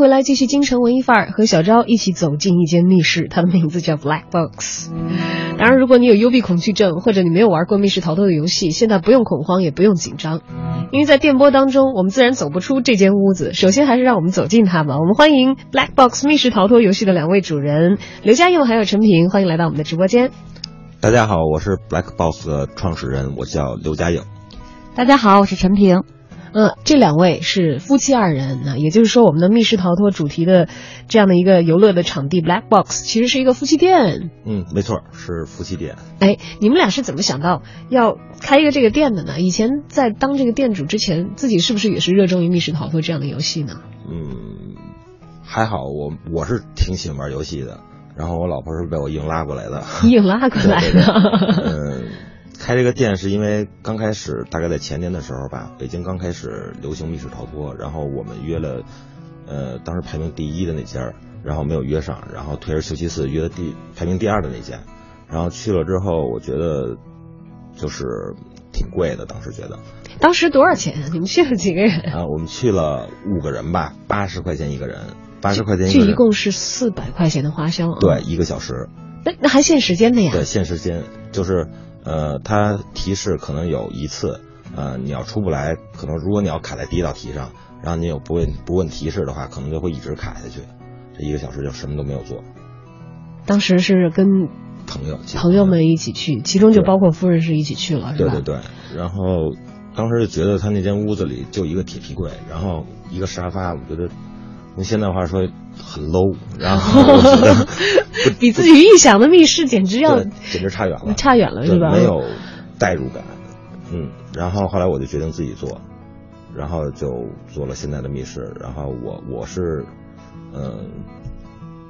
回来，继续京城文艺范儿，和小昭一起走进一间密室，它的名字叫 Black Box。当然，如果你有幽闭恐惧症，或者你没有玩过密室逃脱的游戏，现在不用恐慌，也不用紧张，因为在电波当中，我们自然走不出这间屋子。首先，还是让我们走进它吧。我们欢迎 Black Box 密室逃脱游戏的两位主人刘家佑还有陈平，欢迎来到我们的直播间。大家好，我是 Black Box 的创始人，我叫刘家佑。大家好，我是陈平。嗯，这两位是夫妻二人啊，也就是说，我们的密室逃脱主题的这样的一个游乐的场地 Black Box 其实是一个夫妻店。嗯，没错，是夫妻店。哎，你们俩是怎么想到要开一个这个店的呢？以前在当这个店主之前，自己是不是也是热衷于密室逃脱这样的游戏呢？嗯，还好，我我是挺喜欢玩游戏的，然后我老婆是被我硬拉过来的。硬拉过来的。嗯，开这个店是因为刚开始，大概在前年的时候吧，北京刚开始流行密室逃脱，然后我们约了，呃，当时排名第一的那家，然后没有约上，然后退而求其次约的第排名第二的那家，然后去了之后，我觉得就是挺贵的，当时觉得。当时多少钱啊？你们去了几个人？啊，我们去了五个人吧，八十块钱一个人，八十块钱一个人，这一共是四百块钱的花销啊。对，一个小时，那那还限时间的呀？对，限时间就是呃，它提示可能有一次，呃，你要出不来，可能如果你要卡在第一道题上，然后你有不问不问提示的话，可能就会一直卡下去，这一个小时就什么都没有做。当时是跟朋友朋友们一起去，其中就包括夫人是一起去了，是吧？对对对，然后当时就觉得他那间屋子里就一个铁皮柜，然后一个沙发，我觉得用现在话说很 low，然后 比自己预想的密室简直要简直差远了，差远了，对是吧？没有代入感，嗯，然后后来我就决定自己做，然后就做了现在的密室，然后我我是，嗯、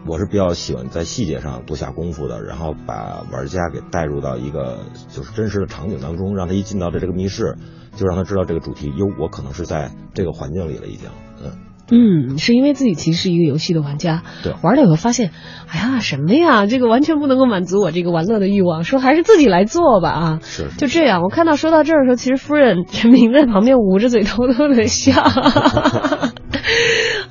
我是比较喜欢在细节上多下功夫的，然后把玩家给带入到一个就是真实的场景当中，让他一进到这这个密室，就让他知道这个主题，哟，我可能是在这个环境里了，已经，嗯。嗯，是因为自己其实是一个游戏的玩家，对玩了以后发现，哎呀，什么呀，这个完全不能够满足我这个玩乐的欲望，说还是自己来做吧啊，是是就这样。我看到说到这儿的时候，其实夫人陈明在旁边捂着嘴偷偷的笑，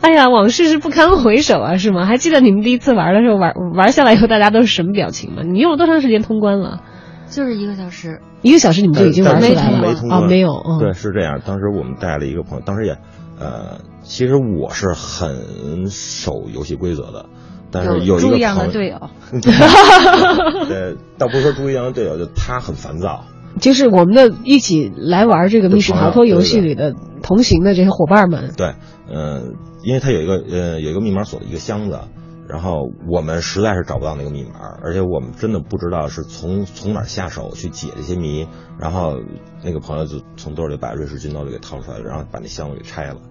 哎呀，往事是不堪回首啊，是吗？还记得你们第一次玩的时候，玩玩下来以后大家都是什么表情吗？你用了多长时间通关了？就是一个小时，一个小时你们就已经玩出来了吗没通关啊？没有，嗯，对，是这样。当时我们带了一个朋友，当时也，呃，其实我是很守游戏规则的，但是有一个猪一样的队友，呃，倒不是说猪一样的队友，就他很烦躁。就是我们的一起来玩这个密室逃脱游戏里的同行的这些伙伴们，对，嗯、因为他有一个呃有一个密码锁的一个箱子，然后我们实在是找不到那个密码，而且我们真的不知道是从从哪儿下手去解这些谜。然后那个朋友就从兜里把瑞士军刀就给掏出来了，然后把那箱子给拆了，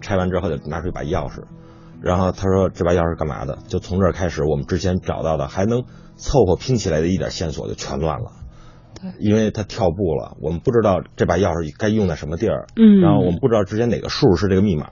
拆完之后就拿出一把钥匙，然后他说这把钥匙干嘛的？就从这儿开始，我们之前找到的还能凑合拼起来的一点线索就全乱了。对，因为他跳步了，我们不知道这把钥匙该用在什么地儿，嗯然后我们不知道之前哪个数是这个密码，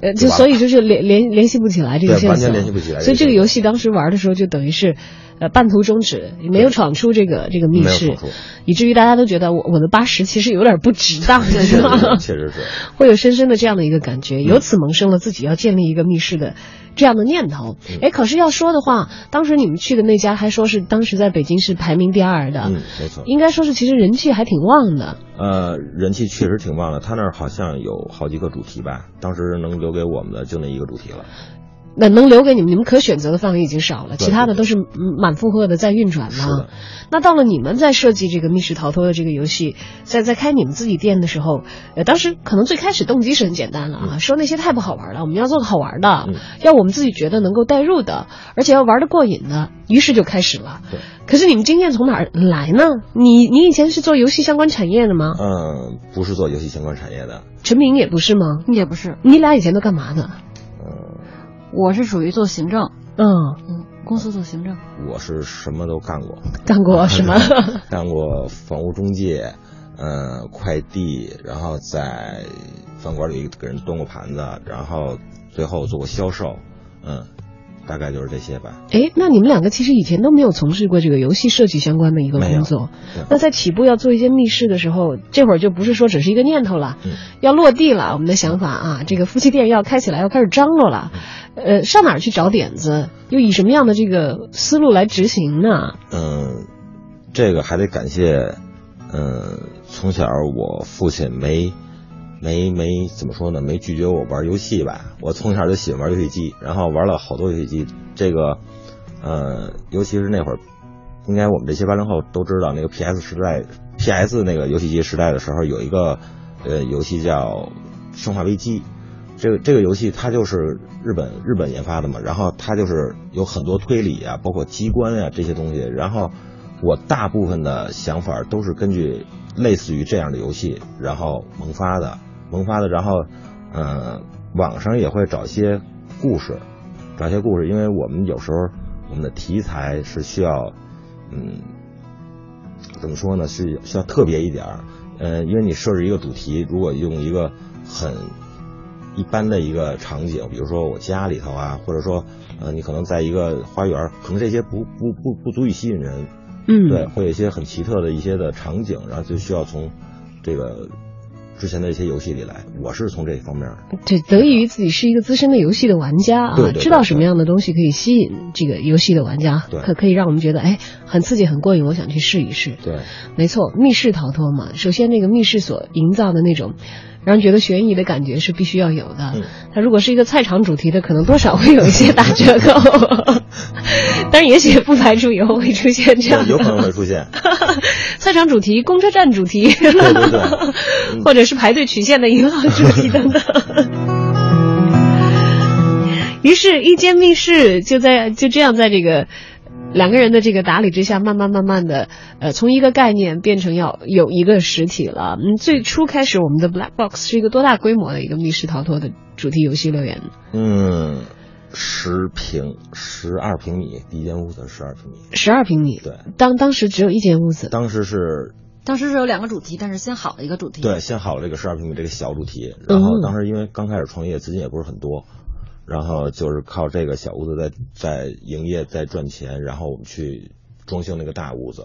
呃，就所以就是联联联系不起来这个线索，完全联系不起来所以这个游戏当时玩的时候，就等于是，呃，半途终止，没有闯出这个这个密室以至于大家都觉得我我的八十其实有点不值当，是吧？确实是。会有深深的这样的一个感觉，由此萌生了自己要建立一个密室的这样的念头。嗯哎，可是要说的话，当时你们去的那家还说是当时在北京是排名第二的，嗯，没错。应该说是其实人气还挺旺的。呃，人气确实挺旺的，他那儿好像有好几个主题吧，当时能留给我们的就那一个主题了。那能留给你们，你们可选择的范围已经少了，其他的都是嗯满负荷的在运转嘛。那到了你们在设计这个密室逃脱的这个游戏，在在开你们自己店的时候，呃，当时可能最开始动机是很简单了啊，说那些太不好玩了，我们要做个好玩的，嗯要我们自己觉得能够代入的，而且要玩的过瘾的，于是就开始了。对。可是你们经验从哪儿来呢？你你以前是做游戏相关产业的吗？嗯，不是做游戏相关产业的，陈明也不是吗？也不是，你俩以前都干嘛的？嗯，我是属于做行政，嗯，嗯，公司做行政。我是什么都干过，干过什么？干过房屋中介，嗯，快递，然后在饭馆里给人端过盘子，然后最后做过销售，嗯，大概就是这些吧。哎，那你们两个其实以前都没有从事过这个游戏设计相关的一个工作。那在起步要做一些密室的时候，这会儿就不是说只是一个念头了，嗯要落地了。我们的想法啊，这个夫妻店要开起来，要开始张罗了。呃，上哪儿去找点子？又以什么样的这个思路来执行呢？嗯，这个还得感谢，嗯，从小我父亲没没没怎么说呢，没拒绝我玩游戏吧。我从小就喜欢玩游戏机，然后玩了好多游戏机。这个，呃，尤其是那会儿，应该我们这些八零后都知道，那个 PS 时代，PS 那个游戏机时代的时候，有一个呃游戏叫《生化危机》。这个这个游戏它就是日本日本研发的嘛，然后它就是有很多推理啊，包括机关啊这些东西。然后我大部分的想法都是根据类似于这样的游戏，然后萌发的，萌发的。然后，嗯，网上也会找一些故事，找一些故事，因为我们有时候我们的题材是需要，嗯，怎么说呢？是需要特别一点儿。呃，因为你设置一个主题，如果用一个很一般的一个场景，比如说我家里头啊，或者说呃，你可能在一个花园，可能这些不不不不足以吸引人，嗯，对，会有一些很奇特的一些的场景，然后就需要从这个之前的一些游戏里来。我是从这方面，对得益于自己是一个资深的游戏的玩家啊，对对对知道什么样的东西可以吸引这个游戏的玩家，可可以让我们觉得哎很刺激、很过瘾，我想去试一试。对，没错，密室逃脱嘛，首先那个密室所营造的那种让人觉得悬疑的感觉是必须要有的。嗯它如果是一个菜场主题的，可能多少会有一些打折扣，但是也许不排除以后会出现这样的，有可能会出现。菜场主题、公车站主题，对对对，嗯或者是排队取现的银行主题等等。于是，一间密室就在就这样在这个两个人的这个打理之下，慢慢慢慢的，呃，从一个概念变成要有一个实体了。嗯，最初开始我们的 Black Box 是一个多大规模的一个密室逃脱的主题游戏乐园？嗯，十平十二平米，第一间屋子十二平米。十二平米。对，当当时只有一间屋子。当时是当时是有两个主题，但是先好了一个主题。对，先好了这个十二平米这个小主题，然后嗯当时因为刚开始创业，资金也不是很多，然后就是靠这个小屋子在在营业在赚钱，然后我们去装修那个大屋子，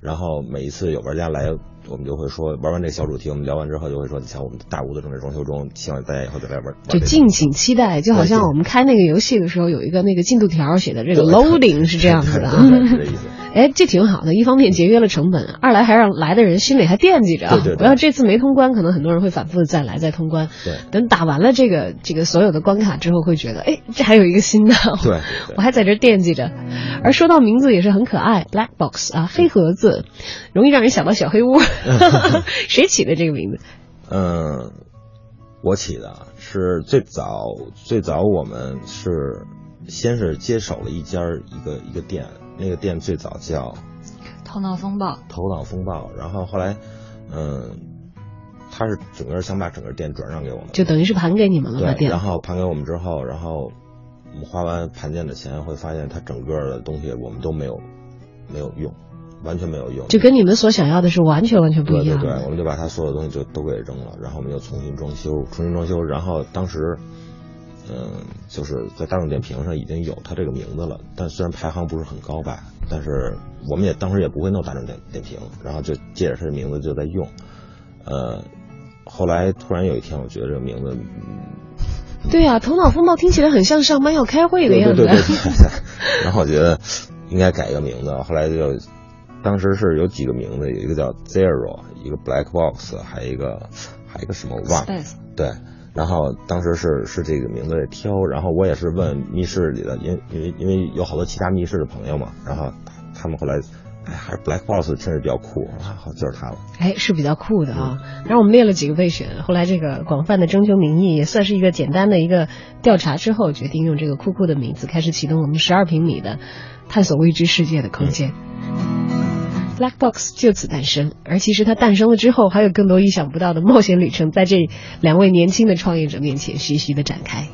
然后每一次有玩家来，我们就会说玩完这个小主题，我们聊完之后就会说，你瞧我们大屋子正在装修中，希望大家以后再来玩。玩这个就敬请期待，就好像我们开那个游戏的时候有一个那个进度条写的这个对 loading 是这样子的啊。是这意思。哎，这挺好的，一方面节约了成本，二来还让来的人心里还惦记着啊。对对对不要这次没通关，可能很多人会反复的再来再通关。对等打完了这个这个所有的关卡之后，会觉得哎，这还有一个新的，对对对我还在这惦记着。而说到名字也是很可爱，Black Box 啊，黑盒子，容易让人想到小黑屋。谁起的这个名字？嗯，我起的是最早最早我们是先是接手了一家一个一个店，那个店最早叫头脑风暴，头脑风暴，然后后来，嗯，他是整个想把整个店转让给我们，就等于是盘给你们了吧？对，店然后盘给我们之后，然后我们花完盘店的钱，会发现它整个的东西我们都没有没有用，完全没有用，就跟你们所想要的是完全完全不一样对。对对，我们就把它所有东西就都给扔了，然后我们又重新装修，重新装修，然后当时，嗯，就是在大众点评上已经有他这个名字了，但虽然排行不是很高吧，但是我们也当时也不会弄大众点点评，然后就借着它的名字就在用，呃，后来突然有一天，我觉得这个名字，嗯对呀、头脑风暴听起来很像上班要开会的样子。对对 对对，然后我觉得应该改一个名字，后来就。当时是有几个名字，有一个叫 Zero，一个 Black Box，还有一个还有一个什么我忘了。Space 对，然后当时是是这个名字在挑，然后我也是问密室里的，因因为因为有好多其他密室的朋友嘛，然后他们后来，哎，还是 Black Boss 真是比较酷啊，好就是他了。哎，是比较酷的啊。然后我们列了几个备选，后来这个广泛的征求民意，也算是一个简单的一个调查之后，决定用这个酷酷的名字开始启动我们十二平米的探索未知世界的空间。Black Box 就此诞生，而其实它诞生了之后，还有更多意想不到的冒险旅程在这两位年轻的创业者面前徐徐的展开。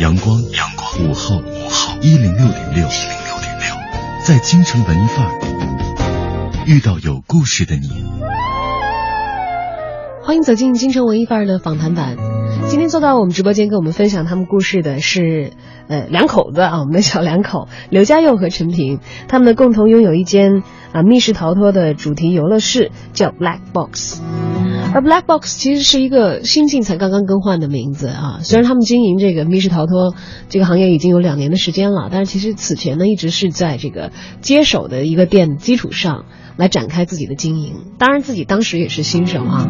阳光，阳光，午后，午后，一零六点六，一零六点六，在京城文艺范儿遇到有故事的你。欢迎走进京城文艺范儿的访谈版。今天坐到我们直播间跟我们分享他们故事的是，呃，两口子啊，我们的小两口刘家佑和陈平，他们呢共同拥有一间啊密室逃脱的主题游乐室，叫 Black Box。而 Black Box 其实是一个新近才刚刚更换的名字啊，虽然他们经营这个密室逃脱这个行业已经有两年的时间了，但是其实此前呢一直是在这个接手的一个店基础上来展开自己的经营。当然自己当时也是新手啊，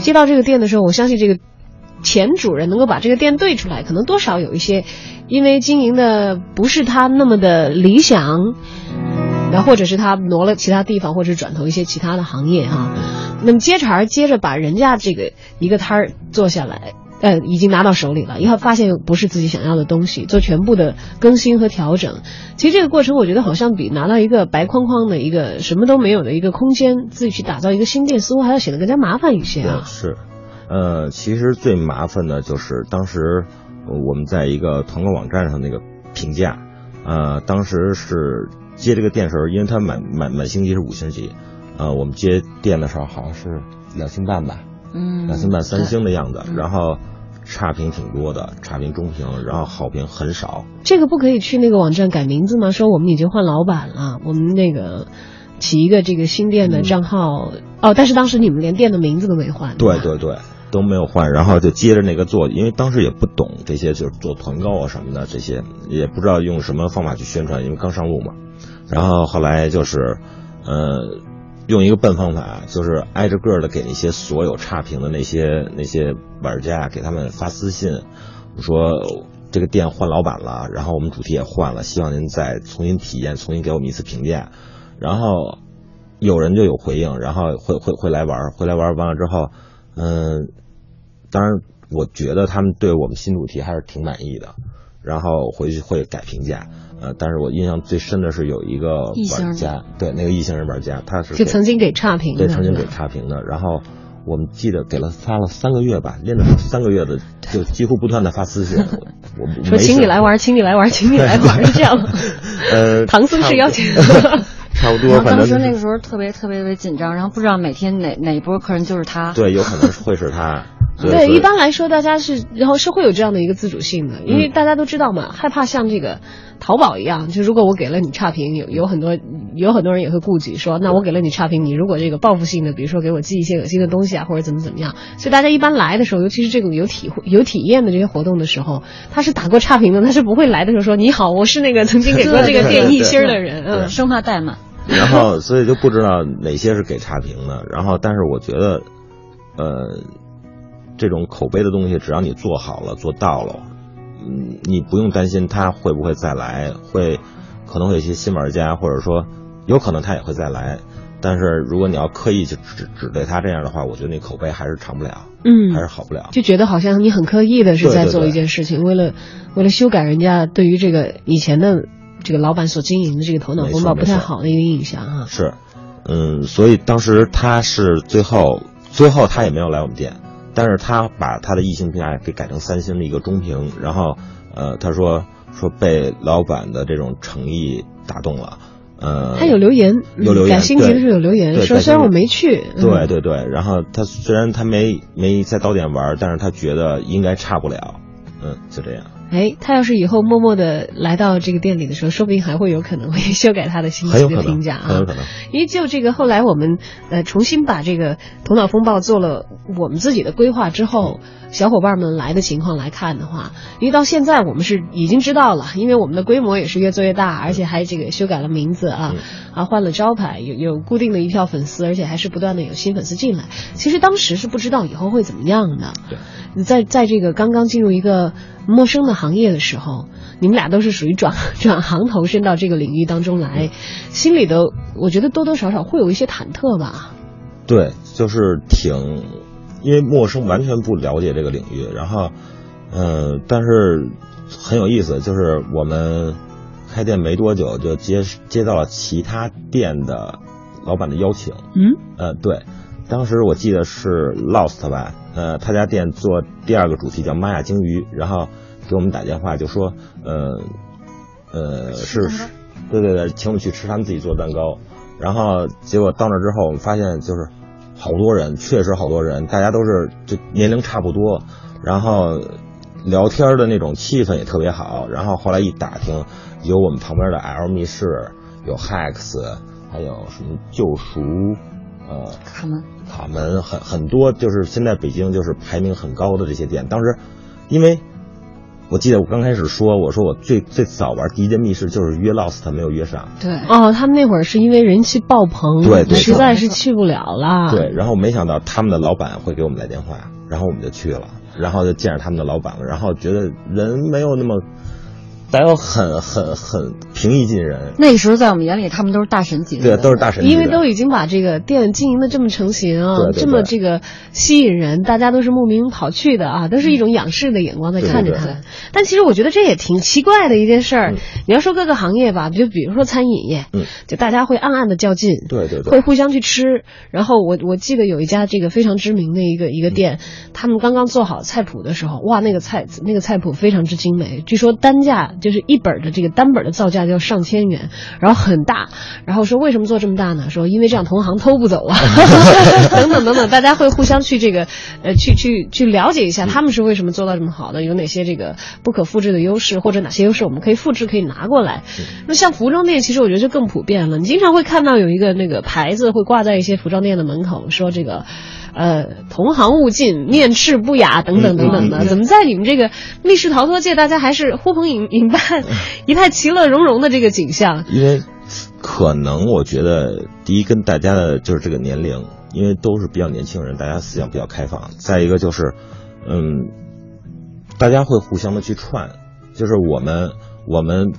接到这个店的时候，我相信这个前主人能够把这个店对出来，可能多少有一些，因为经营的不是他那么的理想，然后或者是他挪了其他地方，或者是转投一些其他的行业哈、那么接茬儿接着把人家这个一个摊儿做下来，呃，已经拿到手里了，以后发现不是自己想要的东西，做全部的更新和调整。其实这个过程，我觉得好像比拿到一个白框框的一个什么都没有的一个空间，自己去打造一个新店，似乎还要显得更加麻烦一些啊。是，呃，其实最麻烦的就是当时我们在一个团购网站上那个评价，呃，当时是接这个店时候，因为它满满满星级是五星级，呃，我们接店的时候好像是两星半吧，嗯，两星半三星的样子，嗯然后差评挺多的，差评中评，然后好评很少。这个不可以去那个网站改名字吗？说我们已经换老板了，我们那个起一个这个新店的账号、哦，但是当时你们连店的名字都没换。吧对对对，都没有换，然后就接着那个做，因为当时也不懂这些，就是做团购啊什么的，这些也不知道用什么方法去宣传，因为刚上路嘛。然后后来就是，呃，用一个笨方法，就是挨着个的给那些所有差评的那些那些玩家给他们发私信，说这个店换老板了，然后我们主题也换了，希望您再重新体验，重新给我们一次评价。然后有人就有回应，然后会会会来玩儿，会来玩完了之后，嗯，当然我觉得他们对我们新主题还是挺满意的，然后回去会改评价，呃，但是我印象最深的是有一个异性人玩家，对那个异性人玩家，他是就曾经给差评的，对曾经给差评的，然后。我们记得给了发了三个月吧，练了三个月的，就几乎不断的发私信。我我 说请你来玩，请你来玩，请你来玩，是这样吗？呃，唐僧是邀请差不多，然后当反正时那个时候特别特别特别紧张，然后不知道每天哪哪一波客人就是他。对，有可能会是他。所以对，一般来说，大家是然后是会有这样的一个自主性的，因为嗯大家都知道嘛，害怕像这个淘宝一样，就如果我给了你差评，有有很多有很多人也会顾忌说，那我给了你差评，你如果这个报复性的，比如说给我寄一些恶心的东西啊，或者怎么怎么样，所以大家一般来的时候，尤其是这种有体会有体验的这些活动的时候，他是打过差评的，他是不会来的时候说你好，我是那个曾经给过这个店一星的人，嗯，生怕怠慢。然后所以就不知道哪些是给差评的。然后，但是我觉得，呃，这种口碑的东西，只要你做好了、做到了，嗯，你不用担心他会不会再来，会可能会有一些新玩家，或者说有可能他也会再来。但是如果你要刻意去只只对他这样的话，我觉得那口碑还是长不了，嗯还是好不了。就觉得好像你很刻意的是在做一件事情，为了为了修改人家对于这个以前的这个老板所经营的这个头脑风暴不太好的一个印象哈。是，嗯，所以当时他是最后最后他也没有来我们店，但是他把他的异性评价给改成三星的一个中评，然后呃他说说被老板的这种诚意打动了，呃，他有留言，有留言改星级的时候有留言对说虽然我没去，嗯对对对，然后他虽然他没没在早点玩，但是他觉得应该差不了，嗯，就这样。哎，他要是以后默默的来到这个店里的时候，说不定还会有可能会修改他的星级很有可能的评价啊，很有可能。因为就这个后来我们呃重新把这个头脑风暴做了我们自己的规划之后，小伙伴们来的情况来看的话，因为到现在我们是已经知道了，因为我们的规模也是越做越大，而且还这个修改了名字啊，啊换了招牌，有有固定的一票粉丝，而且还是不断的有新粉丝进来。其实当时是不知道以后会怎么样的。对，你在在这个刚刚进入一个陌生的行业的时候，你们俩都是属于转转行投身到这个领域当中来，心里的我觉得多多少少会有一些忐忑吧。对，就是挺，因为陌生，完全不了解这个领域，然后，呃，但是很有意思，就是我们开店没多久就接接到了其他店的老板的邀请，嗯，呃，对，当时我记得是 Lost 吧，呃，他家店做第二个主题叫玛雅鲸鱼，然后给我们打电话就说，呃，呃，是，对对对，请我们去吃他们自己做的蛋糕，然后结果到那之后，我们发现就是好多人，确实好多人，大家都是就年龄差不多，然后聊天的那种气氛也特别好，然后后来一打听，有我们旁边的 L 密室，有 Hex，还有什么救赎，呃，卡门，卡门很很多，就是现在北京就是排名很高的这些店。当时，因为我记得我刚开始说，我说我最最早玩第一间密室就是约 Lost，没有约上。对，哦，他们那会儿是因为人气爆棚，对对实在是去不了了。对，然后没想到他们的老板会给我们来电话，然后我们就去了，然后就见着他们的老板了，然后觉得人没有那么大家都很很很平易近人，那个时候在我们眼里，他们都是大神级的，对，都是大神级的，因为都已经把这个店经营的这么成型啊，对对对。这么这个吸引人，大家都是慕名跑去的啊，都是一种仰视的眼光在看着他。们。但其实我觉得这也挺奇怪的一件事儿。嗯。你要说各个行业吧，就比如说餐饮业，嗯。就大家会暗暗的较劲，对对对。会互相去吃。然后我我记得有一家这个非常知名的一个一个店，他们刚刚做好菜谱的时候，哇，那个菜那个菜谱非常之精美，据说单价就是一本的这个单本的造价就要上千元，然后很大。然后说为什么做这么大呢？说因为这样同行偷不走啊，等等等等，大家会互相去这个呃去去去了解一下他们是为什么做到这么好的，有哪些这个不可复制的优势，或者哪些优势我们可以复制可以拿过来。那像服装店，其实我觉得就更普遍了。你经常会看到有一个那个牌子会挂在一些服装店的门口，说这个。呃，同行勿近，面赤不雅，等等等等的，怎么在你们这个密室逃脱界，大家还是呼朋引引伴，一派其乐融融的这个景象？因为可能我觉得，第一跟大家的就是这个年龄，因为都是比较年轻人，大家思想比较开放。再一个就是，嗯，大家会互相的去串，就是我们我们。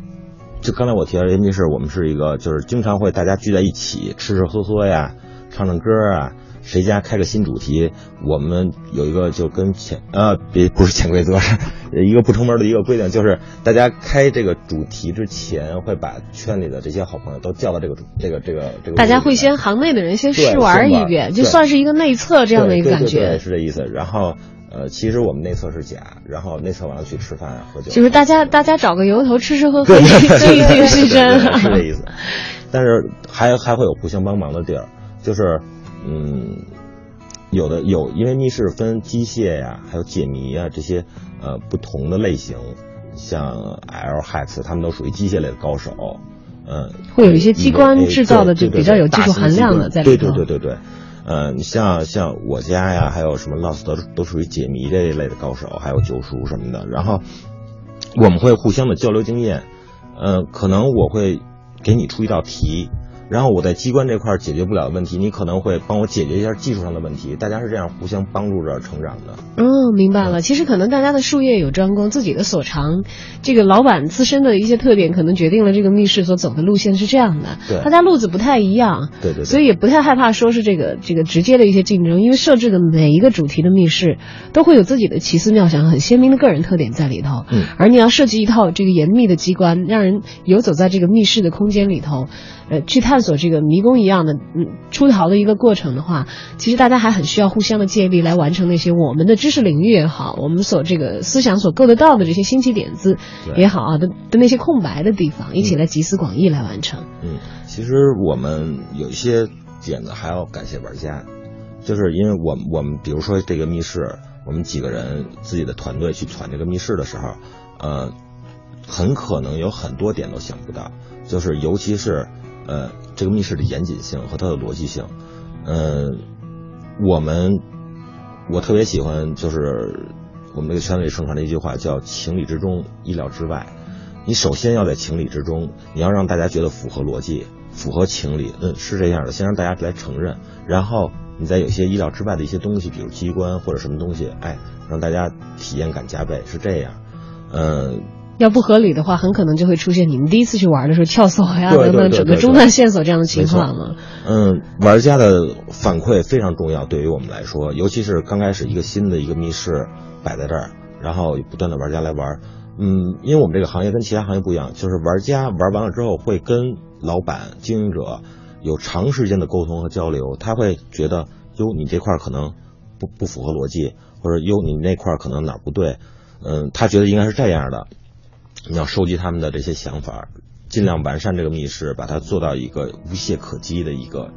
就刚才我提到这密室，我们是一个就是经常会大家聚在一起吃吃喝喝呀，唱唱歌啊，谁家开个新主题，我们有一个就跟潜呃别不是潜规则，是一个不成文的一个规定，就是大家开这个主题之前会把圈里的这些好朋友都叫到这个主这个这个这个。大家会先行内的人先试玩一遍，就算是一个内测这样的一个感觉。对对对是这意思。然后呃，其实我们内测是假，然后内测完了去吃饭喝酒。就是大家大家找个由头吃吃喝喝，对这一定是真。是这意思。但是还还会有互相帮忙的地儿，就是嗯。有的有，因为密室分机械呀、还有解谜啊这些呃不同的类型，像 L Hex 他们都属于机械类的高手，嗯，会有一些机关制造的就比较有技术含量的在里头。对对对对对，嗯，你像像我家呀，还有什么 Lost 都都属于解谜这一类的高手，还有九叔什么的。然后我们会互相的交流经验，嗯，可能我会给你出一道题。然后我在机关这块解决不了的问题，你可能会帮我解决一下技术上的问题，大家是这样互相帮助着成长的。嗯，明白了。其实可能大家的术业有专攻，自己的所长，这个老板自身的一些特点，可能决定了这个密室所走的路线是这样的。对大家路子不太一样，对对对所以也不太害怕说是这个这个直接的一些竞争，因为设置的每一个主题的密室都会有自己的奇思妙想、很鲜明的个人特点在里头。嗯，而你要设计一套这个严密的机关，让人游走在这个密室的空间里头，呃，去探索这个迷宫一样的嗯出逃的一个过程的话，其实大家还很需要互相的借力来完成那些我们的知识领域也好，我们所这个思想所够得到的这些新奇点子也好啊的的那些空白的地方，一起来集思广益来完成。嗯，其实我们有一些点子还要感谢玩家，就是因为我们我们比如说这个密室，我们几个人自己的团队去闯这个密室的时候，呃，很可能有很多点都想不到，就是尤其是呃这个密室的严谨性和它的逻辑性，呃，我们我特别喜欢就是我们这个圈子里盛传的一句话叫“情理之中，意料之外”。你首先要在情理之中，你要让大家觉得符合逻辑、符合情理，嗯，是这样的，先让大家来承认，然后你再有些意料之外的一些东西，比如机关或者什么东西，哎，让大家体验感加倍，是这样。嗯，要不合理的话，很可能就会出现你们第一次去玩的时候跳锁呀等等，整个中断线索这样的情况了。嗯，玩家的反馈非常重要，对于我们来说，尤其是刚开始一个新的一个密室摆在这儿，然后不断的玩家来玩。嗯，因为我们这个行业跟其他行业不一样，就是玩家玩完了之后会跟老板、经营者有长时间的沟通和交流，他会觉得哟，你这块可能不不符合逻辑，或者哟，你那块可能哪儿不对，嗯，他觉得应该是这样的，你要收集他们的这些想法，尽量完善这个密室，把它做到一个无懈可击的一个，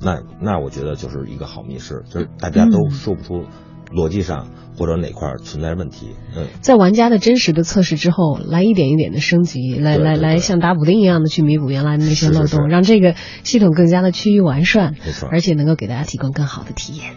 那那我觉得就是一个好密室，就是大家都说不出逻辑上或者哪块儿存在问题，嗯。在玩家的真实的测试之后，来一点一点的升级，来来来，像打补丁一样的去弥补原来的那些是是漏洞，是让这个系统更加的趋于完善，没错而且能够给大家提供更好的体验。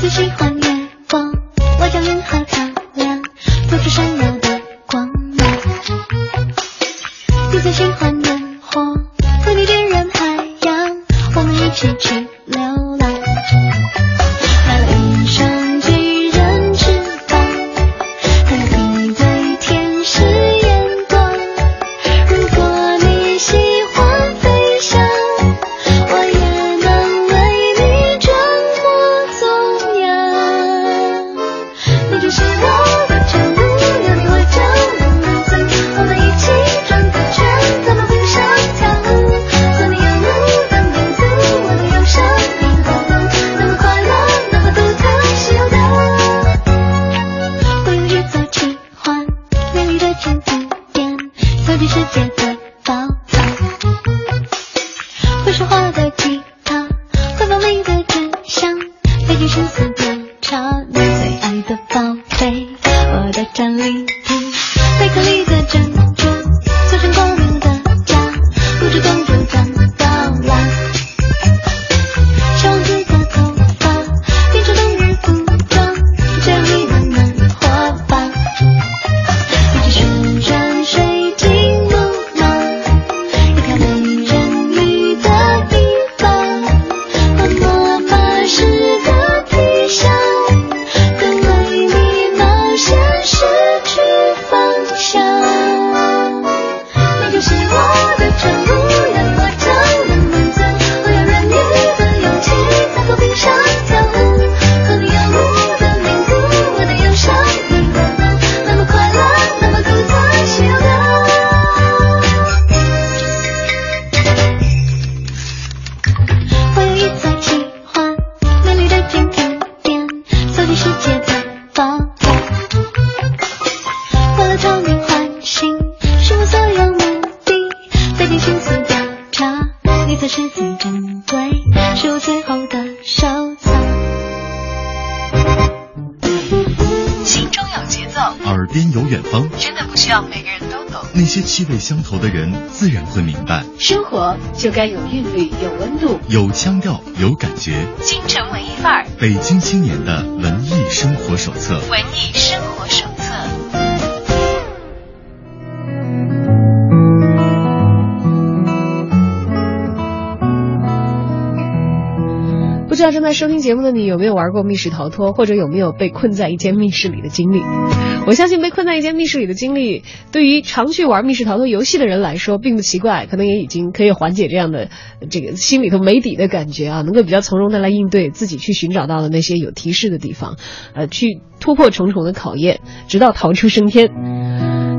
最喜欢些气味相投的人自然会明白。生活就该有韵律，有温度。有腔调，有感觉。京城文艺范儿，北京青年的文艺生活手册。文艺生不知道正在收听节目的你有没有玩过密室逃脱，或者有没有被困在一间密室里的经历？我相信被困在一间密室里的经历，对于常去玩密室逃脱游戏的人来说并不奇怪，可能也已经可以缓解这样的这个心里头没底的感觉啊，能够比较从容的来应对自己去寻找到的那些有提示的地方，呃，去突破重重的考验，直到逃出升天。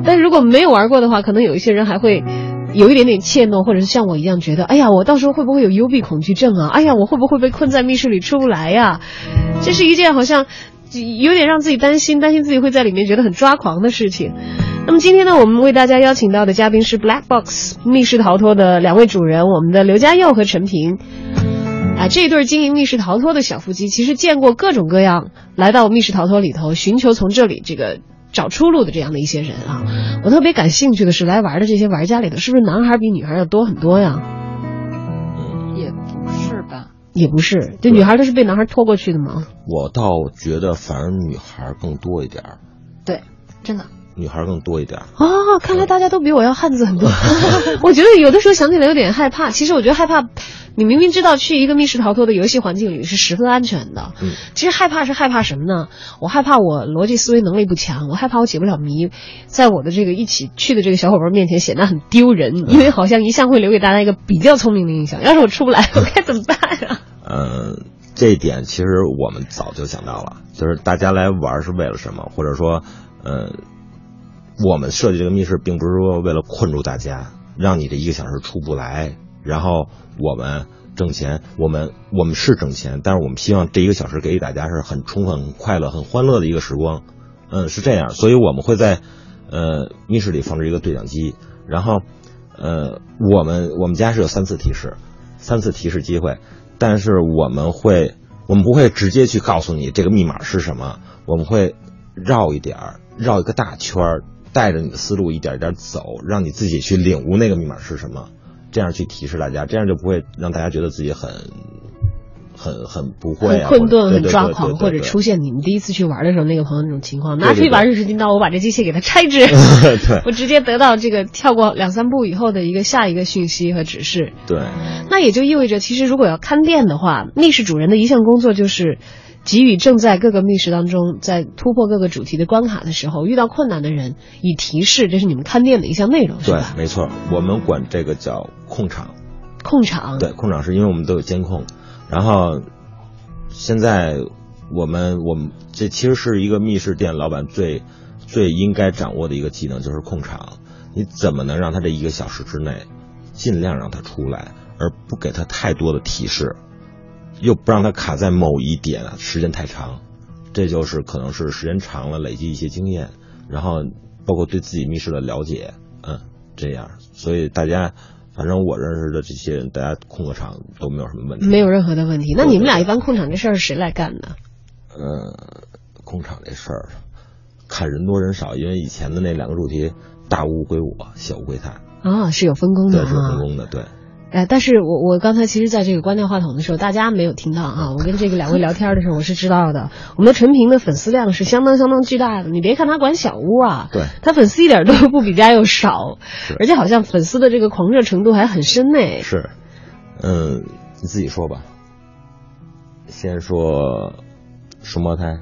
但如果没有玩过的话，可能有一些人还会。有一点点怯懦，或者是像我一样觉得，哎呀，我到时候会不会有幽闭恐惧症啊？哎呀，我会不会被困在密室里出不来呀？这是一件好像有点让自己担心，担心自己会在里面觉得很抓狂的事情。那么今天呢，我们为大家邀请到的嘉宾是 Black Box 密室逃脱的两位主人，我们的刘家佑和陈平。啊，这一对经营密室逃脱的小夫妻，其实见过各种各样来到密室逃脱里头，寻求从这里这个。找出路的这样的一些人啊，我特别感兴趣的是来玩的这些玩家里头，是不是男孩比女孩要多很多呀？也不是吧？也不是，这女孩都是被男孩拖过去的吗？我倒觉得反而女孩更多一点儿。对，真的。女孩更多一点哦，看来大家都比我要汉子很多。我觉得有的时候想起来有点害怕。其实我觉得害怕，你明明知道去一个密室逃脱的游戏环境里是十分安全的。嗯，其实害怕是害怕什么呢？我害怕我逻辑思维能力不强，我害怕我解不了谜，在我的这个一起去的这个小伙伴面前显得很丢人，因为好像一向会留给大家一个比较聪明的印象。要是我出不来，我该怎么办啊？嗯，这一点其实我们早就想到了，就是大家来玩是为了什么，或者说，呃。我们设计这个密室，并不是说为了困住大家，让你这一个小时出不来，然后我们挣钱。我们我们是挣钱，但是我们希望这一个小时给予大家是很充分、很快乐、很欢乐的一个时光。嗯，是这样，所以我们会在呃密室里放置一个对讲机，然后呃我们我们家是有三次提示，三次提示机会，但是我们会我们不会直接去告诉你这个密码是什么，我们会绕一点儿，绕一个大圈儿。带着你的思路一点一点走，让你自己去领悟那个密码是什么，这样去提示大家，这样就不会让大家觉得自己很、很、很不会、啊、很困顿、很抓狂，或者出现你们第一次去玩的时候那个朋友那种情况，拿出一把瑞士军刀，我把这机器给它拆制，我直接得到这个跳过两三步以后的一个下一个讯息和指示。对，那也就意味着，其实如果要看店的话，密室主人的一项工作就是。给予正在各个密室当中，在突破各个主题的关卡的时候，遇到困难的人以提示，这是你们看店的一项内容，对，没错，我们管这个叫控场。控场。对，控场是因为我们都有监控，然后现在我们我们这其实是一个密室店老板最最应该掌握的一个技能，就是控场。你怎么能让他这一个小时之内尽量让他出来，而不给他太多的提示？又不让他卡在某一点啊，时间太长，这就是可能是时间长了累积一些经验，然后包括对自己密室的了解，嗯，这样，所以大家，反正我认识的这些人，大家控个场都没有什么问题，没有任何的问题。那你们俩一般控场这事儿是谁来干呢？呃，控场这事儿，看人多人少，因为以前的那两个主题，大乌归我，小乌归他，啊，是有分工对，的是有分啊。工的，对。哎，但是我我刚才其实在这个关掉话筒的时候，大家没有听到啊。我跟这个两位聊天的时候，我是知道的。我们的陈平的粉丝量是相当相当巨大的。你别看他管小屋啊，对他粉丝一点都不比家佑少，而且好像粉丝的这个狂热程度还很深呢。是，嗯，你自己说吧。先说双胞胎，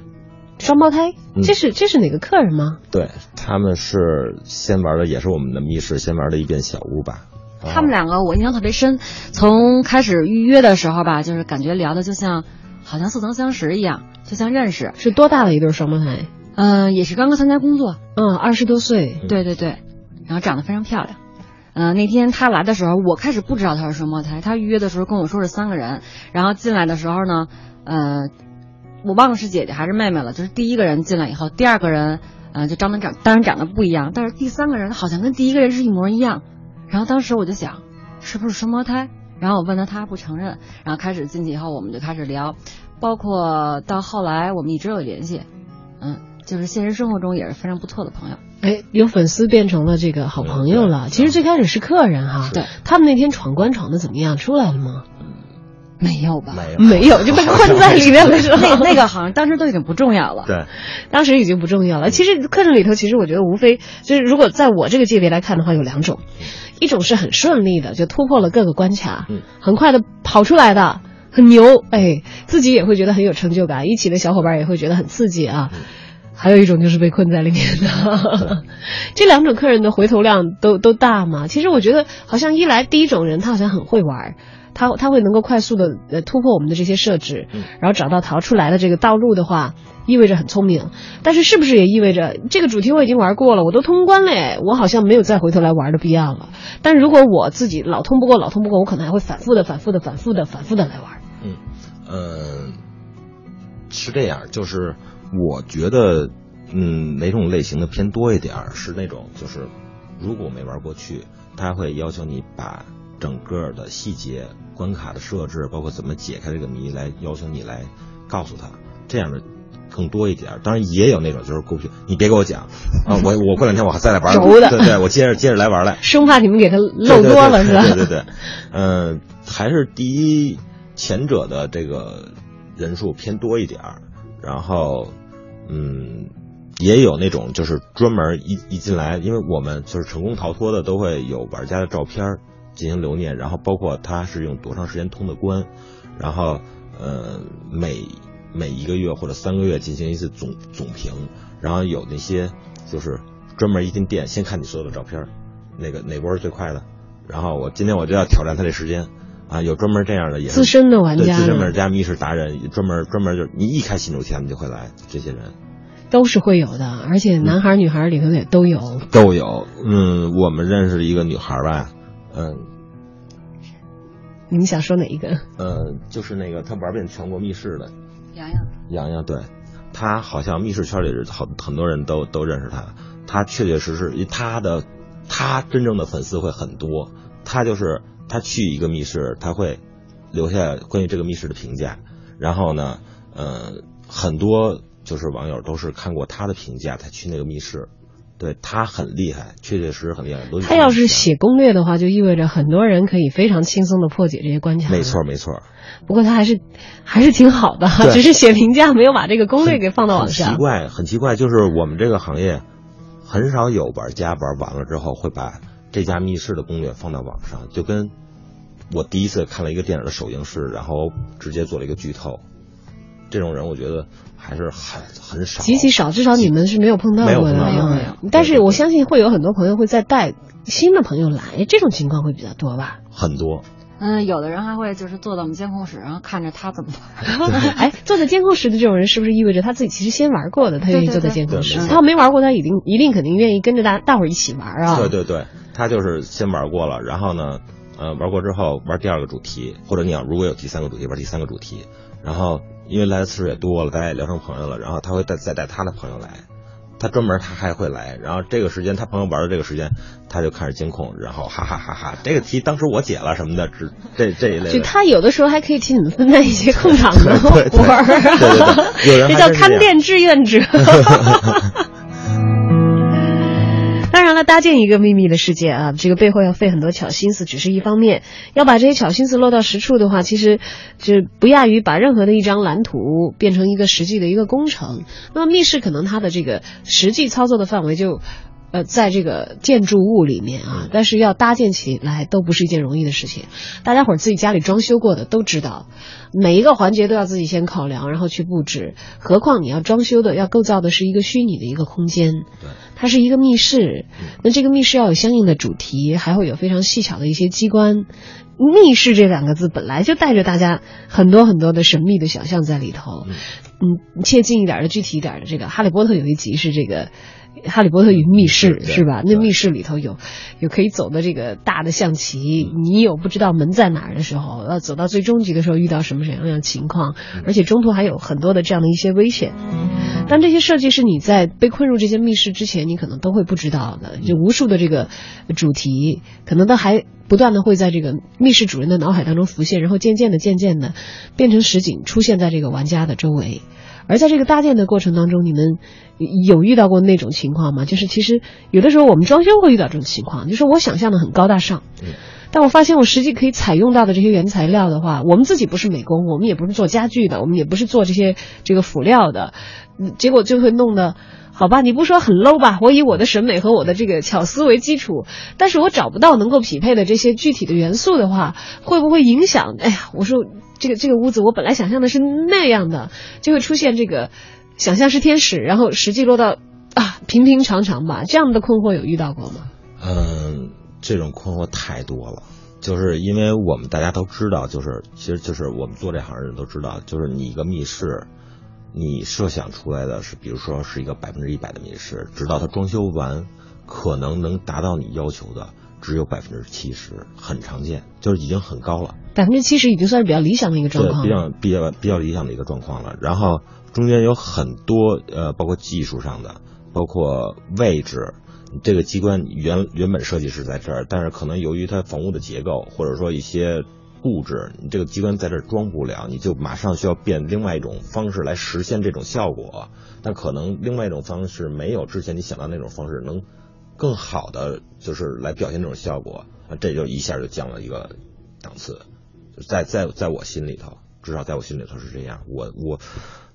双胞胎，嗯这是这是哪个客人吗？对，他们是先玩的，也是我们的密室，先玩的一遍小屋吧。他们两个我印象特别深，从开始预约的时候吧，就是感觉聊的就像好像似曾相识一样，就像认识。是多大的一对双胞胎？嗯、也是刚刚参加工作，嗯，二十多岁。对对对，然后长得非常漂亮。嗯、那天他来的时候，我开始不知道他是双胞胎，他预约的时候跟我说是三个人，然后进来的时候呢，呃，我忘了是姐姐还是妹妹了，就是第一个人进来以后，第二个人，呃，就长得长，当然长得不一样，但是第三个人好像跟第一个人是一模一样。然后当时我就想，是不是双胞胎？然后我问他，他不承认。然后开始进去以后，我们就开始聊，包括到后来我们一直有联系，嗯，就是现实生活中也是非常不错的朋友。哎，有粉丝变成了这个好朋友了。其实最开始是客人哈，对，他们那天闯关闯的怎么样？出来了吗？没有吧？没有，没有，就被困在里面的 时候。那那个好像当时都已经不重要了。对，当时已经不重要了。其实课程里头，其实我觉得无非就是，如果在我这个界别来看的话，有两种，一种是很顺利的，就突破了各个关卡，嗯很快的跑出来的，很牛，哎，自己也会觉得很有成就感，一起的小伙伴也会觉得很刺激啊。还有一种就是被困在里面的，这两种客人的回头量都都大嘛。其实我觉得，好像一来第一种人他好像很会玩，他他会能够快速的呃突破我们的这些设置，然后找到逃出来的这个道路的话，意味着很聪明。但是是不是也意味着这个主题我已经玩过了，我都通关了，我好像没有再回头来玩的必要了。但如果我自己老通不过，老通不过，我可能还会反复的、反复的、反复的、反复的来玩。嗯，呃，是这样，就是我觉得，嗯，哪种类型的偏多一点儿，是那种就是，如果没玩过去，他会要求你把整个的细节、关卡的设置，包括怎么解开这个谜，来邀请你来告诉他，这样的。更多一点，当然也有那种就是过去，你别给我讲啊，我我过两天我还再来玩，对对，我接着接着来玩来，生怕你们给他漏多了是吧？对对对，嗯，还是第一前者的这个人数偏多一点儿，然后嗯，也有那种就是专门一一进来，因为我们就是成功逃脱的都会有玩家的照片儿进行留念，然后包括他是用多长时间通的关，然后呃每。每一个月或者三个月进行一次总总评，然后有那些就是专门一进店先看你所有的照片，那个哪波是最快的，然后我今天我就要挑战他这时间啊，有专门这样的也是资深的玩家，资深玩家、密室达人，专门专门就是你一开新主题他们就会来，这些人都是会有的，而且男孩女孩里头也都有，都有。嗯，我们认识一个女孩吧，嗯。你们想说哪一个？呃，就是那个他玩遍全国密室的。洋洋，洋洋，对，他好像密室圈里好很多人都都认识他，他确确实实，他的他真正的粉丝会很多，他就是他去一个密室，他会留下关于这个密室的评价，然后呢，呃，很多就是网友都是看过他的评价才去那个密室。对他很厉害，确确实实很厉害。他要是写攻略的话，就意味着很多人可以非常轻松的破解这些关卡。没错，没错。不过他还是还是挺好的，只是写评价没有把这个攻略给放到网上。奇怪，很奇怪，就是我们这个行业很少有玩家玩完了之后会把这家密室的攻略放到网上，就跟我第一次看了一个电影的首映式，然后直接做了一个剧透。这种人我觉得还是很很少，极其少，至少你们是没有碰到过的。没有没有。但是我相信会有很多朋友会再带新的朋友来，这种情况会比较多吧？很多。嗯，有的人还会就是坐在我们监控室，然后看着他怎么玩。哎，坐在监控室的这种人，是不是意味着他自己其实先玩过的，他愿意坐在监控室？他要没玩过，他一定一定肯定愿意跟着大大伙儿一起玩啊。对对对，他就是先玩过了，然后呢，呃，玩过之后玩第二个主题，或者你要如果有第三个主题，玩第三个主题，然后。因为来的次数也多了，大家也聊成朋友了，然后他会带再带他的朋友来，他专门他还会来，然后这个时间他朋友玩的这个时间，他就开始监控，然后哈哈哈哈，这个题当时我解了什么的，这这这一类。就他有的时候还可以替你们分担一些控场的活儿，这叫看店志愿者。他搭建一个秘密的世界啊，这个背后要费很多巧心思，只是一方面。要把这些巧心思落到实处的话，其实就不亚于把任何的一张蓝图变成一个实际的一个工程。那么密室可能它的这个实际操作的范围就。呃，在这个建筑物里面啊，但是要搭建起来都不是一件容易的事情。大家伙儿自己家里装修过的都知道，每一个环节都要自己先考量，然后去布置。何况你要装修的、要构造的是一个虚拟的一个空间，对，它是一个密室。那这个密室要有相应的主题，还会有非常细巧的一些机关。密室这两个字本来就带着大家很多很多的神秘的想象在里头。嗯，切近一点的、具体一点的，这个《哈利波特》有一集是这个。《哈利波特与密室》对是吧？那密室里头有有可以走的这个大的象棋，你有不知道门在哪儿的时候，要走到最终局的时候遇到什么什么样的情况，而且中途还有很多的这样的一些危险。但这些设计是你在被困入这些密室之前，你可能都会不知道的。就无数的这个主题，可能都还不断的会在这个密室主人的脑海当中浮现，然后渐渐的、渐渐的变成实景，出现在这个玩家的周围。而在这个搭建的过程当中，你们有遇到过那种情况吗？就是其实有的时候我们装修会遇到这种情况，就是我想象的很高大上，嗯但我发现我实际可以采用到的这些原材料的话，我们自己不是美工，我们也不是做家具的，我们也不是做这些这个辅料的，嗯结果就会弄得。好吧，你不说很 low 吧？我以我的审美和我的这个巧思为基础，但是我找不到能够匹配的这些具体的元素的话，会不会影响？哎呀，我说这个这个屋子我本来想象的是那样的，就会出现这个想象是天使，然后实际落到啊平平常常吧，这样的困惑有遇到过吗？嗯，这种困惑太多了，就是因为我们大家都知道，就是其实就是我们做这行的人都知道，就是你一个密室，你设想出来的是，比如说是一个百分之一百的密室，直到它装修完，可能能达到你要求的只有百分之七十，很常见，就是已经很高了。百分之七十已经算是比较理想的一个状对，况比较比较比较理想的一个状况了。然后中间有很多呃，包括技术上的，包括位置。这个机关原原本设计是在这儿，但是可能由于它房屋的结构或者说一些布置，你这个机关在这儿装不了，你就马上需要变另外一种方式来实现这种效果。但可能另外一种方式没有之前你想到那种方式能更好的就是来表现这种效果，那，这就一下就降了一个档次。在在在我心里头，至少在我心里头是这样。我我，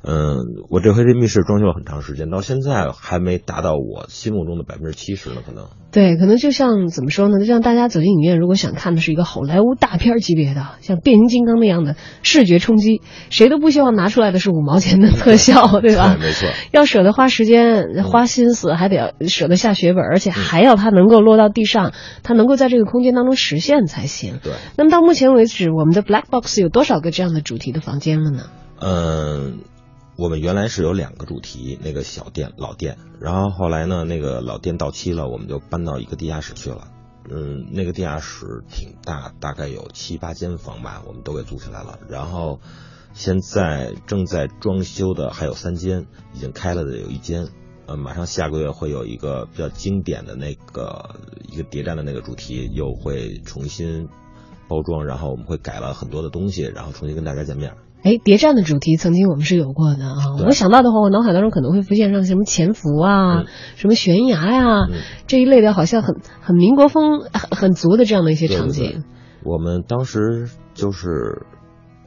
嗯，我这回这密室装修了很长时间，到现在还没达到我心目中的百分之七十呢，可能。对，可能就像怎么说呢？就像大家走进影院，如果想看的是一个好莱坞大片级别的，像变形金刚那样的视觉冲击，谁都不希望拿出来的是五毛钱的特效，对吧？对没错。要舍得花时间、花心思，还得要舍得下血本，而且还要它能够落到地上，它能够在这个空间当中实现才行。对。那么到目前为止，我们的 Black Box 有多少个这样的主题的房间了呢？嗯，我们原来是有两个主题，那个小店老店，然后后来呢，那个老店到期了，我们就搬到一个地下室去了。嗯，那个地下室挺大，大概有七八间房吧，我们都给租起来了。然后现在正在装修的还有三间，已经开了的有一间。呃，马上下个月会有一个比较经典的那个一个谍战的那个主题，又会重新包装，然后我们会改了很多的东西，然后重新跟大家见面。哎，谍战的主题曾经我们是有过的啊。我想到的话，我脑海当中可能会浮现上什么潜伏啊，嗯什么悬崖呀、嗯这一类的，好像很很民国风很很足的这样的一些场对对对景。我们当时就是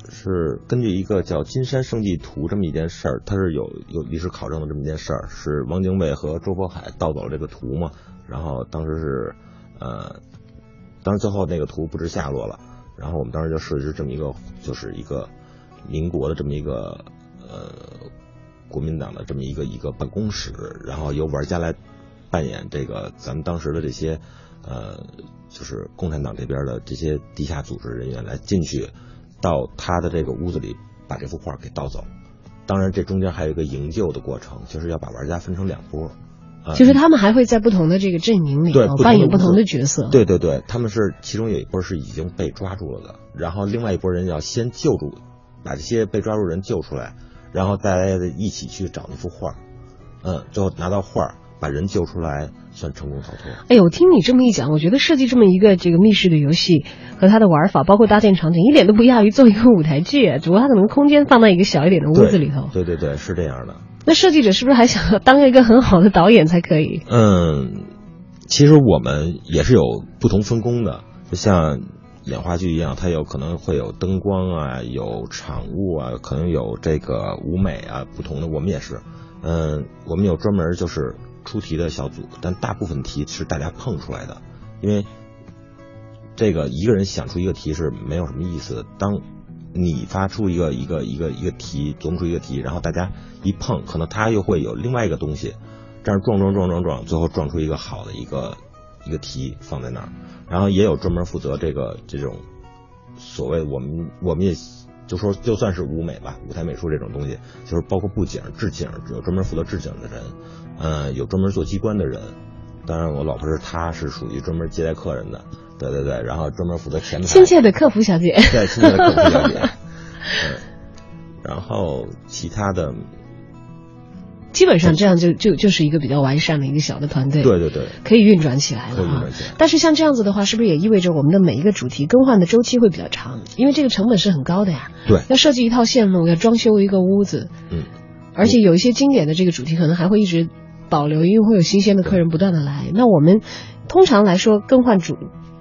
是根据一个叫《金山圣地图》这么一件事儿，它是有有历史考证的这么一件事儿，是汪精卫和周佛海盗走了这个图嘛，然后当时是呃，当时最后那个图不知下落了，然后我们当时就设置这么一个，就是一个民国的这么一个呃国民党的这么一个一个办公室，然后由玩家来扮演这个咱们当时的这些呃，就是共产党这边的这些地下组织人员来进去，到他的这个屋子里把这幅画给盗走。当然，这中间还有一个营救的过程，就是要把玩家分成两波。呃就是他们还会在不同的这个阵营里扮演不同的的角色。对对对，他们是其中有一波是已经被抓住了的，然后另外一波人要先救助，把这些被抓住人救出来，然后大家一起去找那幅画，嗯，最后拿到画，把人救出来，算成功逃脱。哎呦，我听你这么一讲，我觉得设计这么一个这个密室的游戏和它的玩法，包括搭建场景，一点都不亚于做一个舞台剧，啊只不过它可能空间放在一个小一点的屋子里头。对对对，是这样的。那设计者是不是还想要当一个很好的导演才可以？嗯，其实我们也是有不同分工的，就像演话剧一样，它有可能会有灯光啊，有场务啊，可能有这个舞美啊，不同的。我们也是，嗯，我们有专门就是出题的小组，但大部分题是大家碰出来的，因为这个一个人想出一个题是没有什么意思的。当你发出一个一个一个一个题，琢磨出一个题，然后大家一碰，可能他又会有另外一个东西，这样撞撞撞撞撞，最后撞出一个好的一个一个题放在那儿。然后也有专门负责这个这种所谓我们我们也就说就算是舞美吧，舞台美术这种东西，就是包括布景、置景，有专门负责置景的人，嗯，有专门做机关的人。当然，我老婆是她是属于专门接待客人的，对对对，然后专门负责前台。亲切的客服小姐。对，亲切的客服小姐。嗯，然后其他的基本上这样就就就是一个比较完善的一个小的团队，对对对，可以运转起来了。但是像这样子的话，是不是也意味着我们的每一个主题更换的周期会比较长？因为这个成本是很高的呀。对要设计一套线路，要装修一个屋子，嗯，而且有一些经典的这个主题可能还会一直保留，因为会有新鲜的客人不断的来。那我们通常来说更换主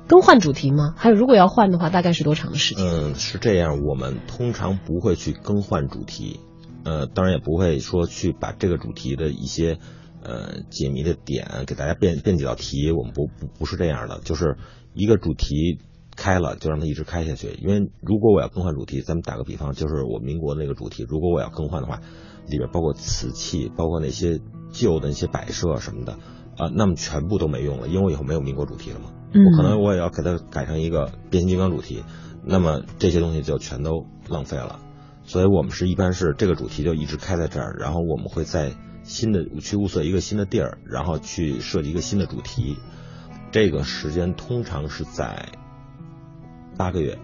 更换主题吗？还有如果要换的话，大概是多长的时间？嗯，是这样，我们通常不会去更换主题，呃，当然也不会说去把这个主题的一些呃解谜的点给大家变变几道题，我们不不不是这样的，就是一个主题开了就让它一直开下去，因为如果我要更换主题，咱们打个比方，就是我民国那个主题，如果我要更换的话，里边包括瓷器，包括那些旧的那些摆设什么的。啊、那么全部都没用了，因为我以后没有民国主题了嘛。嗯我可能我也要给它改成一个变形金刚主题，那么这些东西就全都浪费了。所以我们是一般是这个主题就一直开在这儿，然后我们会在新的去物色一个新的地儿，然后去设计一个新的主题。这个时间通常是在八个月，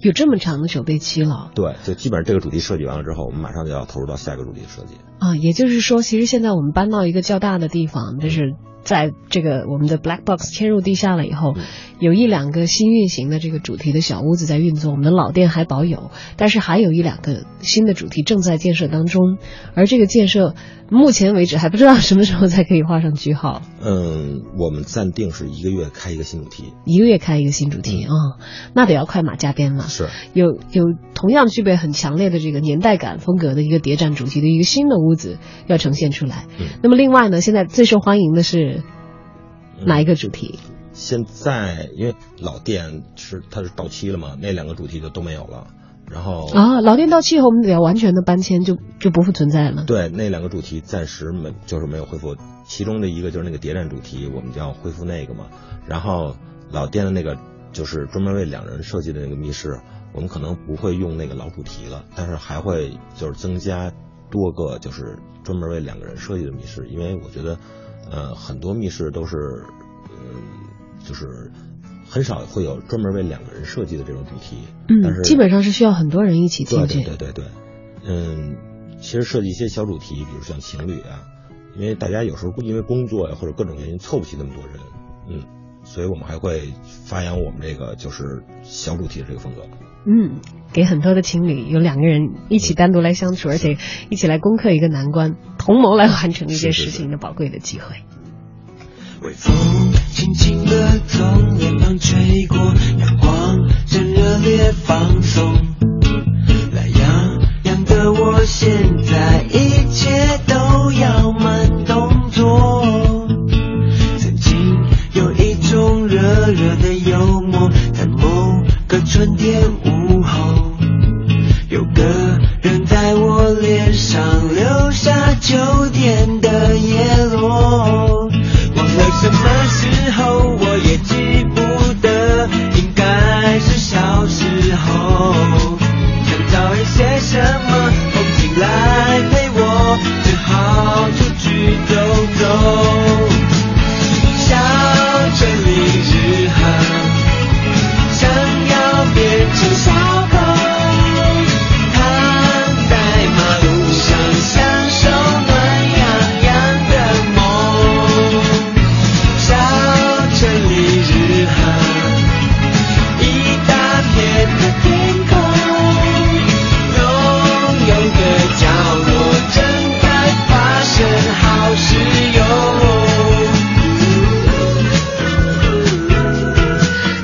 有这么长的筹备期了对，就基本上这个主题设计完了之后，我们马上就要投入到下一个主题的设计。啊！也就是说，其实现在我们搬到一个较大的地方，但是在这个我们的 Black Box 迁入地下了以后，有一两个新运行的这个主题的小屋子在运作，我们的老店还保有，但是还有一两个新的主题正在建设当中，而这个建设目前为止还不知道什么时候才可以画上句号。嗯，我们暂定是一个月开一个新主题，一个月开一个新主题啊、那得要快马加鞭了。是有有同样具备很强烈的这个年代感风格的一个谍战主题的一个新的屋子要呈现出来。嗯那么另外呢，现在最受欢迎的是哪一个主题？现在因为老店是它是到期了嘛，那两个主题就都没有了。然后啊，老店到期以后，我们得要完全的搬迁，就就不复存在了。对那两个主题暂时没就是没有恢复，其中的一个就是那个谍战主题，我们就要恢复那个嘛。然后老店的那个就是专门为两人设计的那个密室，我们可能不会用那个老主题了，但是还会就是增加多个就是专门为两个人设计的密室，因为我觉得呃很多密室都是嗯就是很少会有专门为两个人设计的这种主题，但是嗯，基本上是需要很多人一起进对去。对对对对，嗯，其实设计一些小主题，比如像情侣啊，因为大家有时候因为工作呀或者各种原因凑不齐那么多人，嗯，所以我们还会发扬我们这个就是小主题的这个风格。嗯，给很多的情侣有两个人一起单独来相处，而且一起来攻克一个难关，同谋来完成一件事情的宝贵的机会。微风轻轻地从脸庞吹过，阳光正热烈放松。懒洋洋的我，现在一切都要慢动作。曾经有一种热热的幽默，在某个春天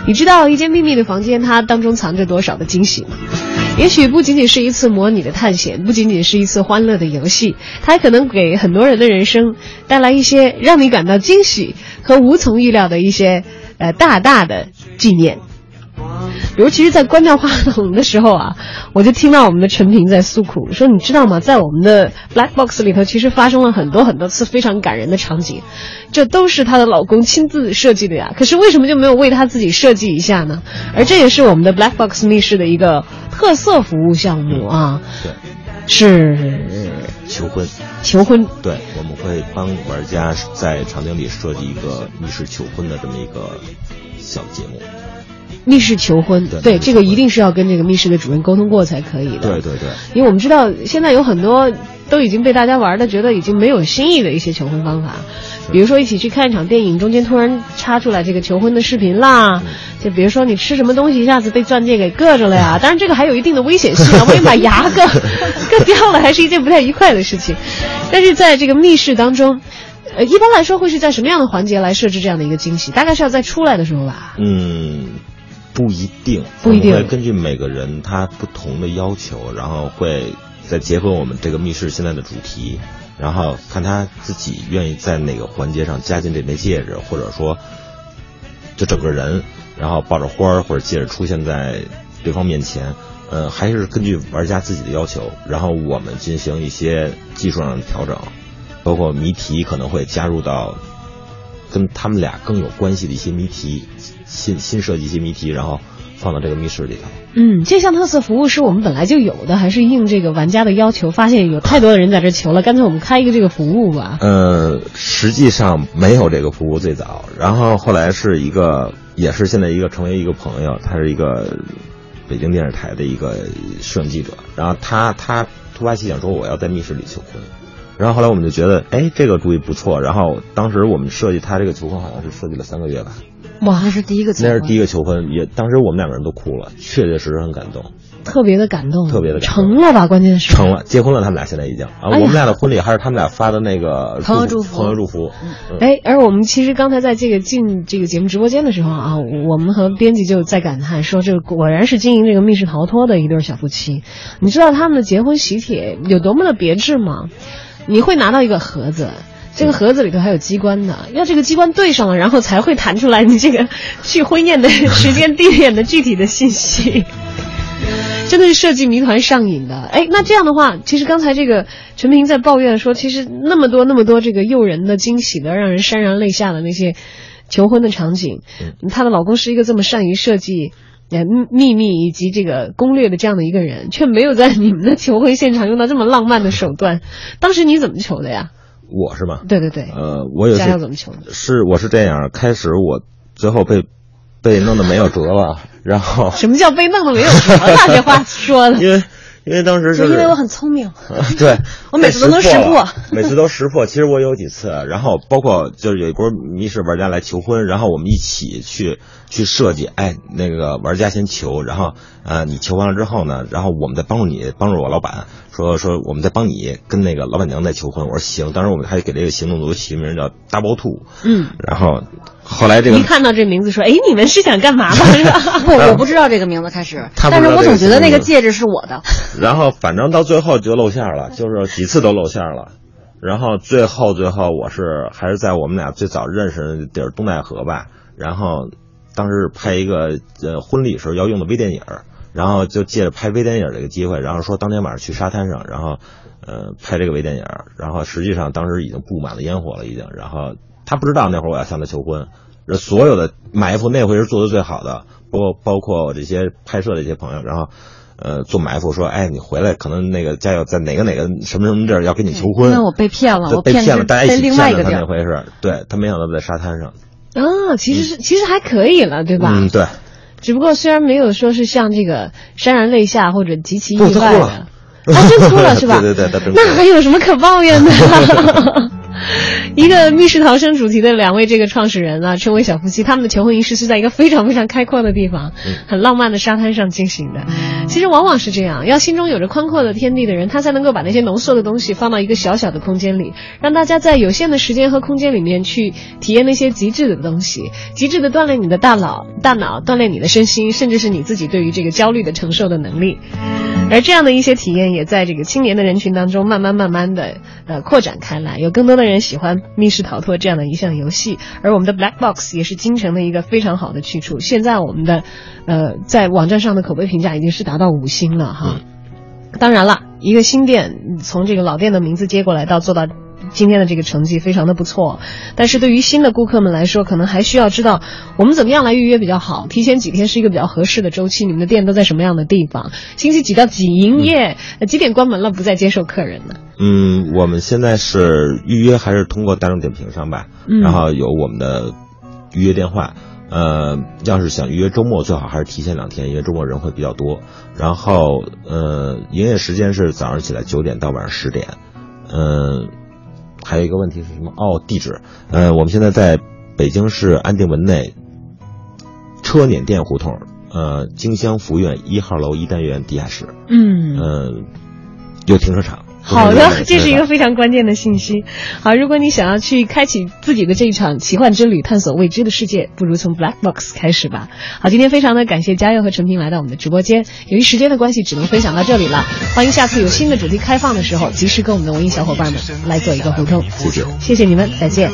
你知道一间秘密的房间它当中藏着多少的惊喜吗？也许不仅仅是一次模拟的探险，不仅仅是一次欢乐的游戏，它还可能给很多人的人生带来一些让你感到惊喜和无从预料的一些呃大大的纪念。比如，其是，在关掉话筒的时候啊，我就听到我们的陈平在诉苦，说：“你知道吗？在我们的 Black Box 里头，其实发生了很多很多次非常感人的场景，这都是她的老公亲自设计的呀。可是为什么就没有为她自己设计一下呢？而这也是我们的 Black Box 密室的一个特色服务项目啊，对，是求婚。求婚。对，我们会帮玩家在场景里设计一个密室求婚的这么一个小节目。密室求婚，对对这个一定是要跟这个密室的主人沟通过才可以的。对对对，因为我们知道现在有很多都已经被大家玩的觉得已经没有新意的一些求婚方法，比如说一起去看一场电影，中间突然插出来这个求婚的视频啦，就比如说你吃什么东西一下子被钻戒给硌着了呀，当然这个还有一定的危险性啊，万一把牙硌硌 掉了，还是一件不太愉快的事情。但是在这个密室当中。呃，一般来说会是在什么样的环节来设置这样的一个惊喜？大概是要在出来的时候吧。嗯，不一定，不一定我们会根据每个人他不同的要求，然后会再结合我们这个密室现在的主题，然后看他自己愿意在哪个环节上加进这枚戒指，或者说就整个人，然后抱着花儿或者戒指出现在对方面前。呃，还是根据玩家自己的要求，然后我们进行一些技术上的调整，包括谜题可能会加入到跟他们俩更有关系的一些谜题，新新设计一些谜题，然后放到这个密室里头。嗯，这项特色服务是我们本来就有的，还是应这个玩家的要求？发现有太多的人在这求了，干脆我们开一个这个服务吧。呃，实际上没有这个服务最早，然后后来是一个，也是现在一个成为一个朋友，他是一个北京电视台的一个摄影记者，然后他他突发奇想说我要在密室里求婚，然后后来我们就觉得，哎，这个主意不错，然后当时我们设计他这个求婚好像是设计了三个月吧，哇，那是第一个求婚，那是第一个求婚，也当时我们两个人都哭了，确确实实很感动。特别的感动，特别的感动成了吧？关键是成了，结婚了，他们俩现在已经啊，哎我们俩的婚礼还是他们俩发的那个朋友祝福朋友祝福。嗯哎，而我们其实刚才在这个进这个节目直播间的时候啊，我们和编辑就在感叹说，这果然是经营这个密室逃脱的一对小夫妻。你知道他们的结婚喜帖有多么的别致吗？你会拿到一个盒子。这个盒子里头还有机关呢，要这个机关对上了，然后才会弹出来你这个去婚宴的时间、地点的具体的信息。真的是设计谜团上瘾的。哎，那这样的话，其实刚才这个陈平在抱怨说，其实那么多那么多这个诱人的、惊喜的、让人潸然泪下的那些求婚的场景，她的老公是一个这么善于设计。呃，秘密以及这个攻略的这样的一个人，却没有在你们的求婚现场用到这么浪漫的手段。当时你怎么求的呀？我是吧？对对对，呃，我有一佳次佳怎么求的？是我是这样，开始我最后被被弄得没有辙了，然后什么叫被弄得没有辙了？这话说的，因为因为当时就是因为我很聪明，对，我每次都能识破，每次都识破。其实我有几次，然后包括就是有一波密室玩家来求婚，然后我们一起去去设计。哎，那个玩家先求，然后呃你求完了之后呢，然后我们再帮助你，帮助我老板说说我们再帮你跟那个老板娘再求婚。我说行，当时我们还给这个行动组起名叫 Double Two，嗯，然后后来这个一看到这名字说，哎，你们是想干嘛吗？不，我不知道这个名字开始，但是我总觉得那个戒指是我的。然后反正到最后就露馅了，就是几次都露馅了。然后最后最后我是还是在我们俩最早认识的地儿东戴河吧，然后当时拍一个呃婚礼时候要用的微电影儿，然后就借着拍微电影儿这个机会，然后说当天晚上去沙滩上，然后呃拍这个微电影儿，然后实际上当时已经布满了烟火了已经，然后他不知道那会儿我要向他求婚，所有的埋伏那回是做的最好的，包包括我这些拍摄的一些朋友，然后。呃，做埋伏说，哎，你回来可能那个家有在哪个哪个什么什么地儿要跟你求婚，那我被骗了，我被骗了，大家一起骗了他。那回是，对他没想到在沙滩上，啊，其实是其实还可以了，对吧？嗯，对，只不过虽然没有说是像这个潸然泪下或者极其意外的，啊，真哭了是吧？对对对那还有什么可抱怨的？一个密室逃生主题的两位这个创始人啊，称为小夫妻，他们的求婚仪式是在一个非常非常开阔的地方，很浪漫的沙滩上进行的。其实往往是这样，要心中有着宽阔的天地的人，他才能够把那些浓缩的东西放到一个小小的空间里，让大家在有限的时间和空间里面去体验那些极致的东西，极致的锻炼你的大脑，大脑锻炼你的身心，甚至是你自己对于这个焦虑的承受的能力。而这样的一些体验，也在这个青年的人群当中慢慢慢慢的呃扩展开来，有更多的人喜欢密室逃脱这样的一项游戏，而我们的 Black Box 也是京城的一个非常好的去处。现在我们的呃在网站上的口碑评价已经是达到五星了哈。当然了，一个新店从这个老店的名字接过来到做到。今天的这个成绩非常的不错，但是对于新的顾客们来说，可能还需要知道我们怎么样来预约比较好。提前几天是一个比较合适的周期。你们的店都在什么样的地方？星期几到几营业？呃几点关门了？不再接受客人呢？嗯，我们现在是预约还是通过大众点评上吧，嗯然后有我们的预约电话。呃，要是想预约周末，最好还是提前两天，因为周末人会比较多。然后，呃，营业时间是早上起来九点到晚上十点。嗯、还有一个问题是什么？哦，地址。呃，我们现在在北京市安定门内车碾店胡同，呃，京香福苑一号楼一单元地下室。嗯呃，有停车场。好的 这是一个非常关键的信息。好，如果你想要去开启自己的这一场奇幻之旅，探索未知的世界，不如从 Black Box 开始吧。好，今天非常的感谢嘉佑和陈平来到我们的直播间。由于时间的关系，只能分享到这里了。欢迎下次有新的主题开放的时候，及时跟我们的文艺小伙伴们来做一个互动。谢谢。谢谢你们，再见。